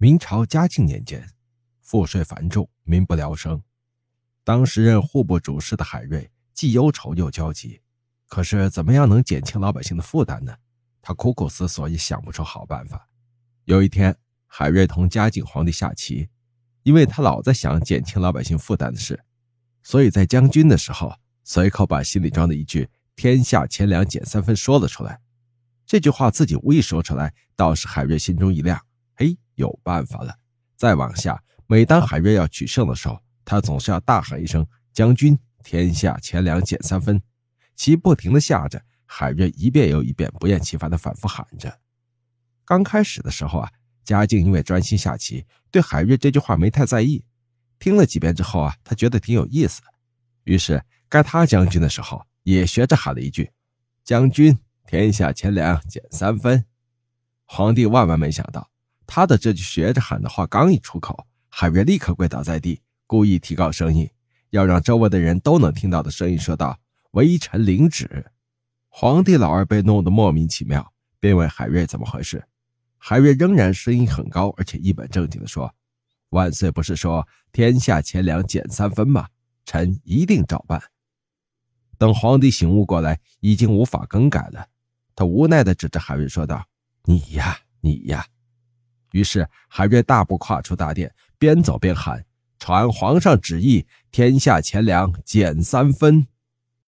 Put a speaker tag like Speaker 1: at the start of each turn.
Speaker 1: 明朝嘉靖年间，赋税繁重，民不聊生。当时任户部主事的海瑞既忧愁又焦急，可是怎么样能减轻老百姓的负担呢？他苦苦思索，也想不出好办法。有一天，海瑞同嘉靖皇帝下棋，因为他老在想减轻老百姓负担的事，所以在将军的时候，随口把心里装的一句“天下钱粮减三分”说了出来。这句话自己无意说出来，倒是海瑞心中一亮。有办法了！再往下，每当海瑞要取胜的时候，他总是要大喊一声：“将军，天下钱粮减三分。”棋不停地下着，海瑞一遍又一遍，不厌其烦地反复喊着。刚开始的时候啊，嘉靖因为专心下棋，对海瑞这句话没太在意。听了几遍之后啊，他觉得挺有意思，于是该他将军的时候，也学着喊了一句：“将军，天下钱粮减三分。”皇帝万万没想到。他的这句学着喊的话刚一出口，海瑞立刻跪倒在地，故意提高声音，要让周围的人都能听到的声音说道：“微臣领旨。”皇帝老二被弄得莫名其妙，便问海瑞怎么回事。海瑞仍然声音很高，而且一本正经地说：“万岁不是说天下钱粮减三分吗？臣一定照办。”等皇帝醒悟过来，已经无法更改了，他无奈地指着海瑞说道：“你呀，你呀。”于是，海瑞大步跨出大殿，边走边喊：“传皇上旨意，天下钱粮减三分。”